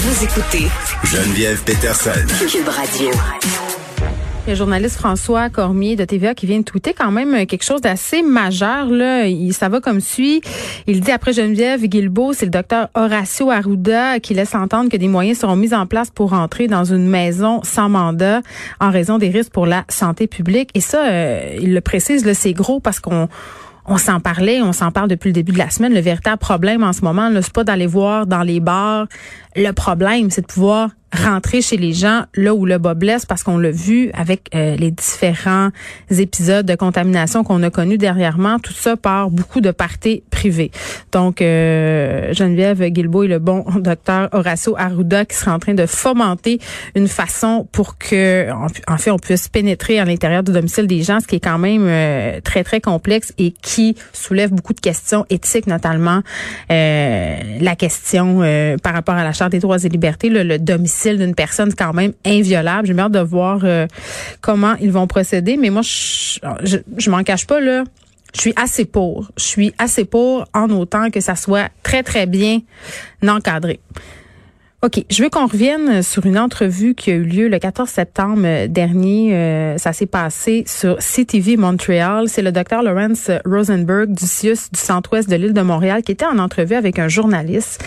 Vous écoutez Geneviève Peterson. Cube Radio. Le journaliste François Cormier de TVA qui vient de tweeter quand même quelque chose d'assez majeur. Là. Il, ça va comme suit. Il dit après Geneviève Guilbeault, c'est le docteur Horacio Arruda qui laisse entendre que des moyens seront mis en place pour entrer dans une maison sans mandat en raison des risques pour la santé publique. Et ça, euh, il le précise, c'est gros parce qu'on on s'en parlait, on s'en parle depuis le début de la semaine. Le véritable problème en ce moment, c'est pas d'aller voir dans les bars. Le problème, c'est de pouvoir rentrer chez les gens là où le bas blesse parce qu'on l'a vu avec euh, les différents épisodes de contamination qu'on a connus dernièrement, tout ça par beaucoup de parties privées. Donc euh, Geneviève Guilbeault et le bon docteur Horacio Arruda qui sera en train de fomenter une façon pour que en fait on puisse pénétrer à l'intérieur du domicile des gens, ce qui est quand même euh, très très complexe et qui soulève beaucoup de questions éthiques notamment la question par rapport à la des droits et libertés, le domicile d'une personne quand même inviolable. J'ai hâte de voir euh, comment ils vont procéder. Mais moi, je, je, m'en cache pas, là. Je suis assez pour. Je suis assez pour en autant que ça soit très, très bien encadré. OK, je veux qu'on revienne sur une entrevue qui a eu lieu le 14 septembre dernier. Euh, ça s'est passé sur CTV Montréal. C'est le docteur Lawrence Rosenberg du CIUS du centre-ouest de l'île de Montréal qui était en entrevue avec un journaliste.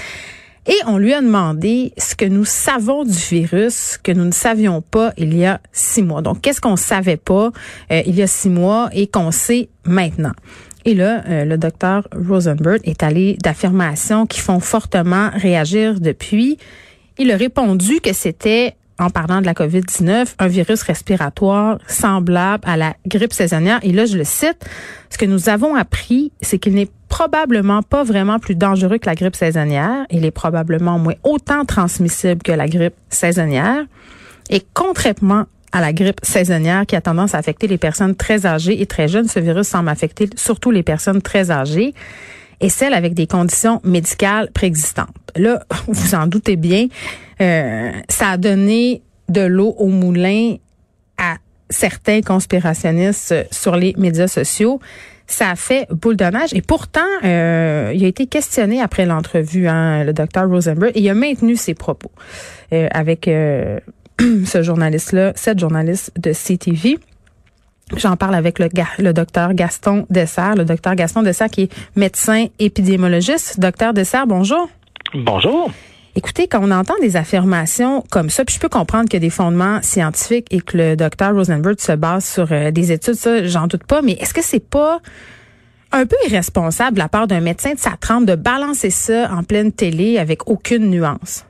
Et on lui a demandé ce que nous savons du virus que nous ne savions pas il y a six mois. Donc, qu'est-ce qu'on savait pas euh, il y a six mois et qu'on sait maintenant? Et là, euh, le docteur Rosenberg est allé d'affirmations qui font fortement réagir depuis. Il a répondu que c'était en parlant de la COVID-19, un virus respiratoire semblable à la grippe saisonnière. Et là, je le cite, ce que nous avons appris, c'est qu'il n'est probablement pas vraiment plus dangereux que la grippe saisonnière. Il est probablement moins autant transmissible que la grippe saisonnière. Et contrairement à la grippe saisonnière qui a tendance à affecter les personnes très âgées et très jeunes, ce virus semble affecter surtout les personnes très âgées et celles avec des conditions médicales préexistantes. Là, vous en doutez bien, euh, ça a donné de l'eau au moulin à certains conspirationnistes sur les médias sociaux. Ça a fait boule de neige. Et pourtant, euh, il a été questionné après l'entrevue, hein, le docteur Rosenberg, et il a maintenu ses propos euh, avec ce journaliste-là, cette journaliste de CTV. J'en parle avec le, le docteur Gaston Dessert, le docteur Gaston Dessert qui est médecin épidémiologiste. Docteur Dessert, bonjour. Bonjour. Écoutez, quand on entend des affirmations comme ça, puis je peux comprendre qu'il y a des fondements scientifiques et que le docteur Rosenberg se base sur euh, des études, ça, j'en doute pas, mais est-ce que c'est pas un peu irresponsable de la part d'un médecin de sa de balancer ça en pleine télé avec aucune nuance?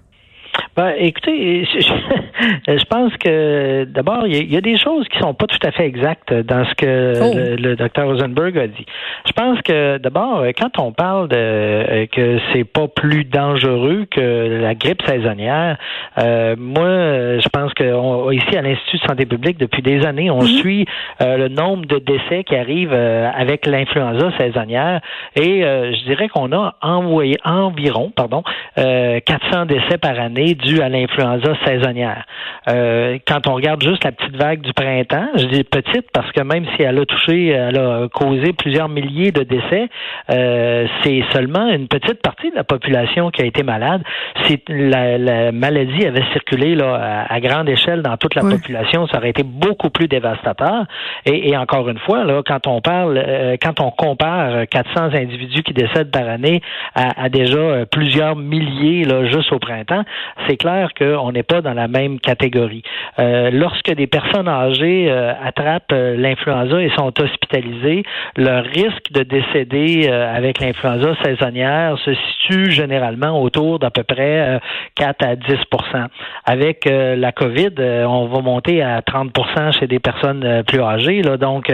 Ben, écoutez, je, pense que d'abord, il y, a des choses qui sont pas tout à fait exactes dans ce que oh. le, docteur Rosenberg a dit. Je pense que d'abord, quand on parle de euh, que c'est pas plus dangereux que la grippe saisonnière, euh, moi, je pense que ici à l'Institut de santé publique, depuis des années, on mm-hmm. suit euh, le nombre de décès qui arrivent avec l'influenza saisonnière et je dirais qu'on a envoyé environ, pardon, 400 décès par année dû à l'influenza saisonnière. Euh, quand on regarde juste la petite vague du printemps, je dis petite parce que même si elle a touché, elle a causé plusieurs milliers de décès, euh, c'est seulement une petite partie de la population qui a été malade. Si la, maladie avait circulé là, à, grande échelle dans toute la population, ça aurait été beaucoup plus dévastateur. Et, encore une fois, là, quand on parle, euh, quand on compare 400 individus qui décèdent par année à, à déjà plusieurs milliers là, juste au printemps, c'est clair qu'on n'est pas dans la même catégorie. Euh, lorsque des personnes âgées euh, attrapent euh, l'influenza et sont hospitalisées, leur risque de décéder avec l'influenza saisonnière se situe généralement autour d'à peu près 4 à 10% Avec la COVID, on va monter à 30% chez des personnes plus âgées. Là. Donc,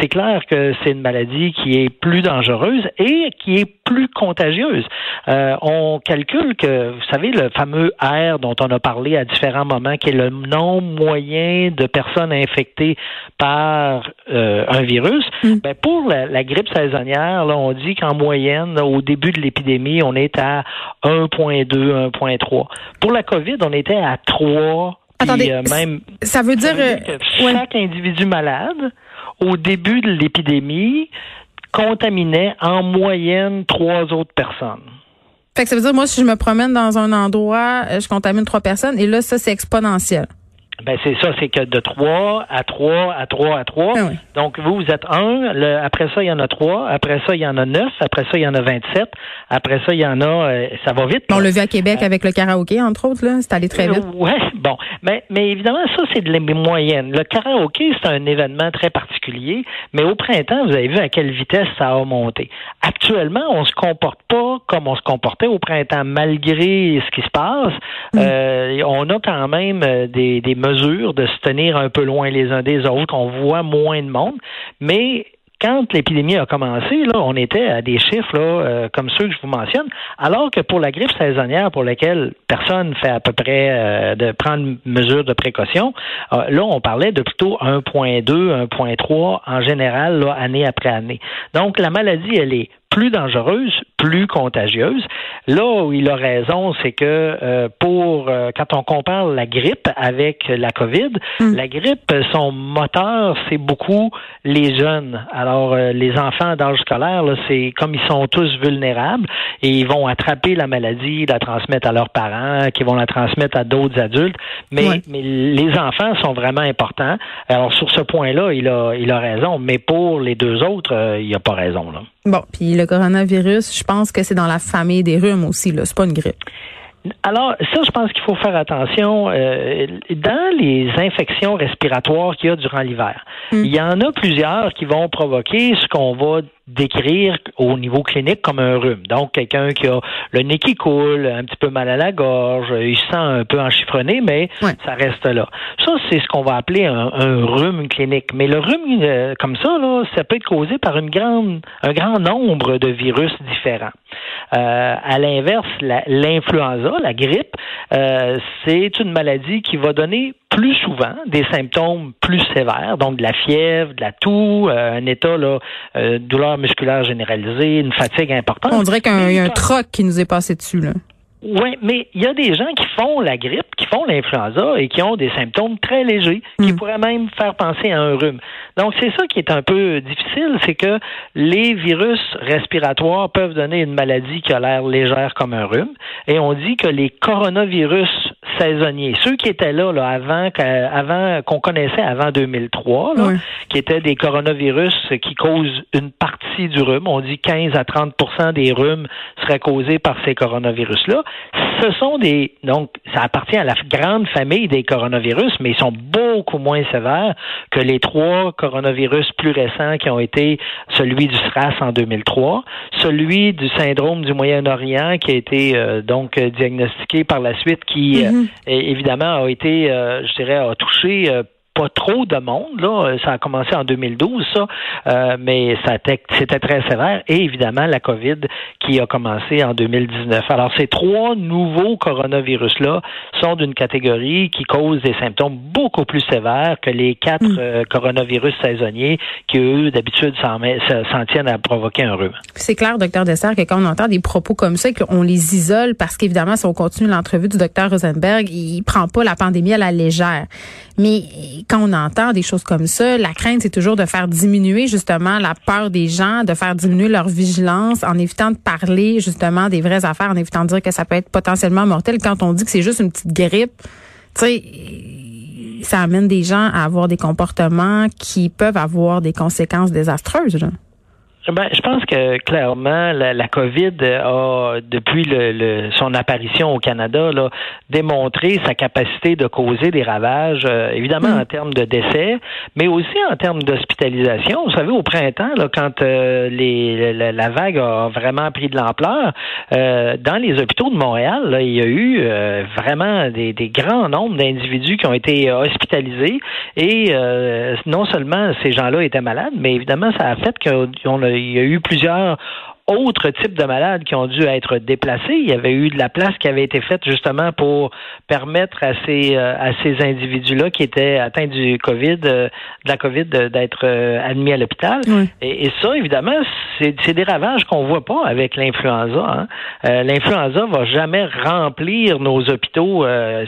c'est clair que c'est une maladie qui est plus dangereuse et qui est plus contagieuse. on calcule que, vous savez, le fameux dont on a parlé à différents moments, qui est le nombre moyen de personnes infectées par euh, un virus. Mm. Ben pour la, grippe saisonnière, là, on dit qu'en moyenne, au début de l'épidémie, on est à 1,2, 1,3. Pour la COVID, on était à 3. Attendez, euh, même, ça veut dire, euh, que chaque individu malade, au début de l'épidémie, contaminait en moyenne trois autres personnes. Fait que ça veut dire, moi, si je me promène dans un endroit, euh, je contamine trois personnes, et là, ça, c'est exponentiel. Ben c'est ça, c'est que de 3 à 3 à 3 à 3. Ah Donc vous, vous êtes un, après ça, il y en a 3, après ça, il y en a 9, après ça, il y en a 27, après ça, il y en a euh, ça va vite. On l'a vu à Québec euh, avec le karaoké, entre autres, là, c'est allé très vite. Oui, bon. Mais, mais évidemment, ça, c'est de les moyennes. Le karaoké, c'est un événement très particulier, mais au printemps, vous avez vu à quelle vitesse ça a monté. Actuellement, on se comporte pas comme on se comportait au printemps, malgré ce qui se passe. Mm. Euh, on a quand même des, des mesure de se tenir un peu loin les uns des autres. On voit moins de monde, mais quand l'épidémie a commencé, là, on était à des chiffres là, euh, comme ceux que je vous mentionne, alors que pour la grippe saisonnière, pour laquelle personne fait à peu près euh, de prendre mesure de précaution, euh, là, on parlait de plutôt 1.2, 1.3 en général, là, année après année. Donc, la maladie, elle est plus dangereuse, plus contagieuse. Là où il a raison, c'est que euh, pour euh, quand on compare la grippe avec la COVID, hmm. la grippe, son moteur, c'est beaucoup les jeunes. Alors euh, les enfants d'âge scolaire, c'est comme ils sont tous vulnérables et ils vont attraper la maladie, la transmettre à leurs parents, qui vont la transmettre à d'autres adultes. Mais, mais les enfants sont vraiment importants. Alors sur ce point-là, il a il a raison. Mais pour les deux autres, il a pas raison là. Bon, puis le coronavirus, je pense que c'est dans la famille des rhumes aussi, là. C'est pas une grippe. Alors, ça, je pense qu'il faut faire attention. Euh, dans les infections respiratoires qu'il y a durant l'hiver, hmm. il y en a plusieurs qui vont provoquer ce qu'on va décrire au niveau clinique comme un rhume. Donc, quelqu'un qui a le nez qui coule, un petit peu mal à la gorge, il se sent un peu enchiffronné, mais ça reste là. Ça, c'est ce qu'on va appeler un, rhume clinique. Mais le rhume, euh, comme ça, là, ça peut être causé par une grande, un grand nombre de virus différents. Euh, à l'inverse, l'influenza, la, grippe, euh, c'est une maladie qui va donner plus souvent des symptômes plus sévères, donc de la fièvre, de la toux, euh, un état là, euh, douleur musculaire généralisée, une fatigue importante. On dirait qu'il y a un troc qui nous est passé dessus là. Oui, mais il y a des gens qui font la grippe, qui font l'influenza et qui ont des symptômes très légers, qui hmm. pourraient même faire penser à un rhume. Donc, c'est ça qui est un peu difficile, c'est que les virus respiratoires peuvent donner une maladie qui a l'air légère comme un rhume. Et on dit que les coronavirus saisonniers, ceux qui étaient là, là avant, avant qu'on connaissait avant 2003, là, qui étaient des coronavirus qui causent une partie du rhume, on dit 15 à 30% des rhumes seraient causés par ces coronavirus-là ce sont des donc ça appartient à la grande famille des coronavirus, mais ils sont beaucoup moins sévères que les trois coronavirus plus récents qui ont été celui du SRAS en 2003, celui du syndrome du Moyen-Orient qui a été euh, donc diagnostiqué par la suite, qui euh, mm-hmm. évidemment a été, euh, je dirais, a touché pas trop de monde. Là. Ça a commencé en 2012, ça, euh, mais c'était très sévère. Et évidemment, la COVID qui a commencé en 2019. Alors, ces trois nouveaux coronavirus-là sont d'une catégorie qui cause des symptômes beaucoup plus sévères que les quatre hmm. euh, coronavirus saisonniers qui, eux, d'habitude, s'en tiennent à provoquer un rhume. C'est clair, docteur Dessert, que quand on entend des propos comme ça, qu'on les isole parce qu'évidemment, si on continue l'entrevue du docteur Rosenberg, il prend pas la pandémie à la légère. Mais quand on entend des choses comme ça, la crainte, c'est toujours de faire diminuer justement la peur des gens, de faire diminuer leur vigilance en évitant de parler justement des vraies affaires, en évitant de dire que ça peut être potentiellement mortel. Quand on dit que c'est juste une petite grippe, tu sais, ça amène des gens à avoir des comportements qui peuvent avoir des conséquences désastreuses. Ben, je pense que clairement, la, la COVID a, depuis le, son apparition au Canada, là, démontré sa capacité de causer des ravages, euh, évidemment mm. en termes de décès, mais aussi en termes d'hospitalisation. Vous savez, au printemps, là, quand euh, les, la, vague a vraiment pris de l'ampleur, euh, dans les hôpitaux de Montréal, là, il y a eu vraiment des, des, grands nombres d'individus qui ont été hospitalisés et non seulement ces gens-là étaient malades, mais évidemment, ça a fait qu'on a il y a eu plusieurs autres types de malades qui ont dû être déplacés. Il y avait eu de la place qui avait été faite justement pour permettre à ces euh, à ces individus-là qui étaient atteints du Covid, euh, de la Covid, d'être euh, admis à l'hôpital. Et, ça, évidemment, c'est des ravages qu'on voit pas avec l'influenza. Hein. l'influenza va jamais remplir nos hôpitaux.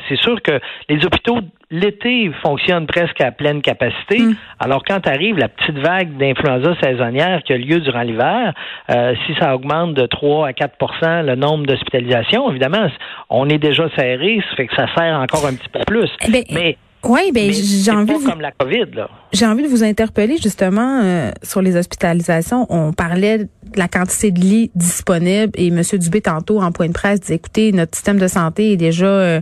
c'est sûr que les hôpitaux l'été fonctionne presque à pleine capacité. Mm. Alors quand arrive la petite vague d'influenza saisonnière qui a lieu durant l'hiver, euh, si ça augmente de 3 à 4% le nombre d'hospitalisations, évidemment, on est déjà serré, ça fait que ça sert encore un petit peu plus. Eh ben, Mais oui, ben j'ai envie de comme la COVID là. J'ai envie de vous interpeller justement euh, sur les hospitalisations. On parlait de la quantité de lits disponibles et M. Dubé tantôt en point de presse dit écoutez notre système de santé est déjà euh,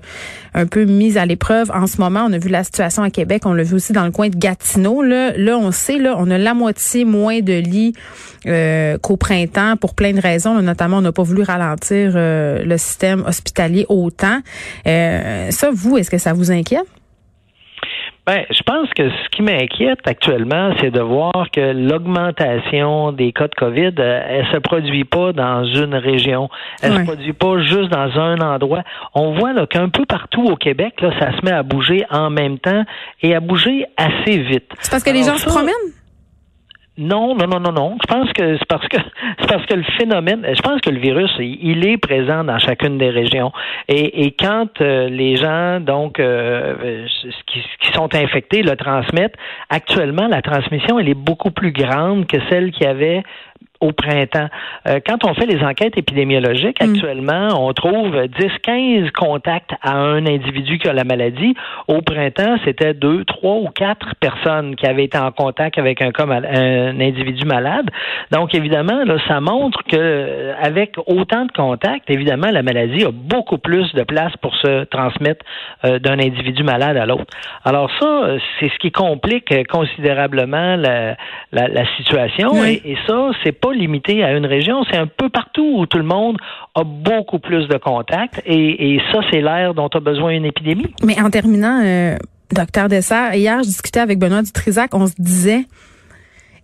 un peu mis à l'épreuve en ce moment. On a vu la situation à Québec, on l'a vu aussi dans le coin de Gatineau. Là, là on sait là, on a la moitié moins de lits euh, qu'au printemps pour plein de raisons. notamment, on n'a pas voulu ralentir le système hospitalier autant. ça, vous, est-ce que ça vous inquiète? Ben, je pense que ce qui m'inquiète actuellement, c'est de voir que l'augmentation des cas de COVID, euh, elle se produit pas dans une région, elle se produit pas juste dans un endroit. On voit là qu'un peu partout au Québec, là, ça se met à bouger en même temps et à bouger assez vite. C'est parce que les gens se promènent? Non, non, non, non, non. Je pense que c'est parce que c'est parce que le phénomène, je pense que le virus, il est présent dans chacune des régions. Et, quand euh, les gens, donc, euh, qui, qui, sont infectés, le transmettent, actuellement, la transmission, elle est beaucoup plus grande que celle qu'il y avait au printemps. Euh, quand on fait les enquêtes épidémiologiques, mm. actuellement, on trouve 10-15 contacts à un individu qui a la maladie. Au printemps, c'était deux, trois ou quatre personnes qui avaient été en contact avec un, un individu malade. Donc, évidemment, là, ça montre que euh, avec autant de contacts, évidemment, la maladie a beaucoup plus de place pour se transmettre euh, d'un individu malade à l'autre. Alors ça, c'est ce qui complique considérablement la, la, la situation. Et, et ça, c'est pas limité à une région, c'est un peu partout où tout le monde a beaucoup plus de contacts et, ça, c'est l'air dont a besoin une épidémie. Mais en terminant, euh, docteur Dessert, hier, je discutais avec Benoît Dutrisac, on se disait,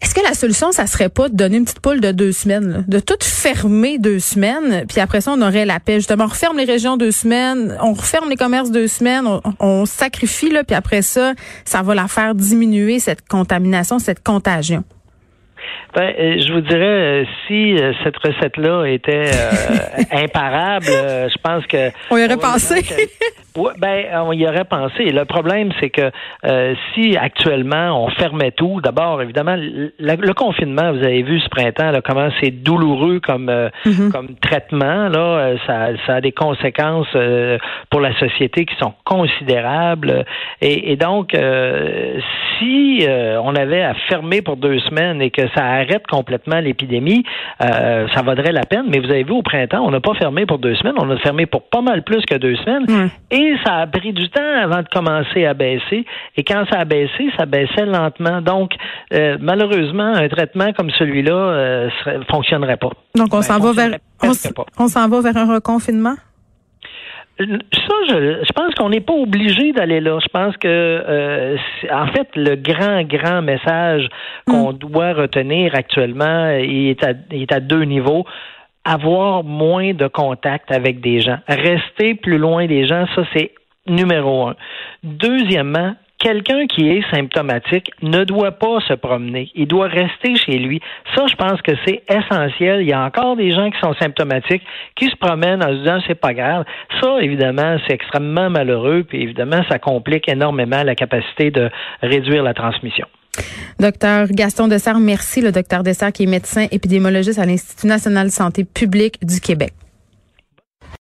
est-ce que la solution, ça serait pas de donner une petite poule de deux semaines, de tout fermer deux semaines, puis après ça, on aurait la paix. Justement, on referme les régions deux semaines, on referme les commerces deux semaines, on, on sacrifie, là, puis après ça, ça va la faire diminuer, cette contamination, cette contagion. Ben, euh, je vous dirais, euh, si euh, cette recette-là était imparable, je pense que... On y aurait pensé. Oui, ben, on y aurait pensé. Le problème, c'est que si actuellement on fermait tout, d'abord, évidemment, le, confinement, vous avez vu ce printemps, là, comment c'est douloureux comme mm-hmm. comme traitement. Là, ça, ça a des conséquences pour la société qui sont considérables. Et, et donc, si on avait à fermer pour deux semaines et que ça arrête complètement l'épidémie, euh, ça vaudrait la peine. Mais vous avez vu, au printemps, on n'a pas fermé pour deux semaines, on a fermé pour pas mal plus que deux semaines. Et ça a pris du temps avant de commencer à baisser. Et quand ça a baissé, ça baissait lentement. Donc, euh, malheureusement, un traitement comme celui-là euh, fonctionnerait pas. Donc, on ben, s'en va vers, on s'en va vers un reconfinement? Ça, je, je pense qu'on n'est pas obligé d'aller là. Je pense que, euh, en fait, le grand, grand message qu'on mm. doit retenir actuellement, il est, à, il est à deux niveaux. Avoir moins de contact avec des gens. Rester plus loin des gens, ça, c'est numéro un. Deuxièmement, quelqu'un qui est symptomatique ne doit pas se promener. Il doit rester chez lui. Ça, je pense que c'est essentiel. Il y a encore des gens qui sont symptomatiques, qui se promènent en se disant c'est pas grave. Ça, évidemment, c'est extrêmement malheureux, puis évidemment, ça complique énormément la capacité de réduire la transmission. Docteur Gaston Dessert, merci. Le docteur Dessert qui est médecin épidémiologiste à l'Institut national de santé publique du Québec.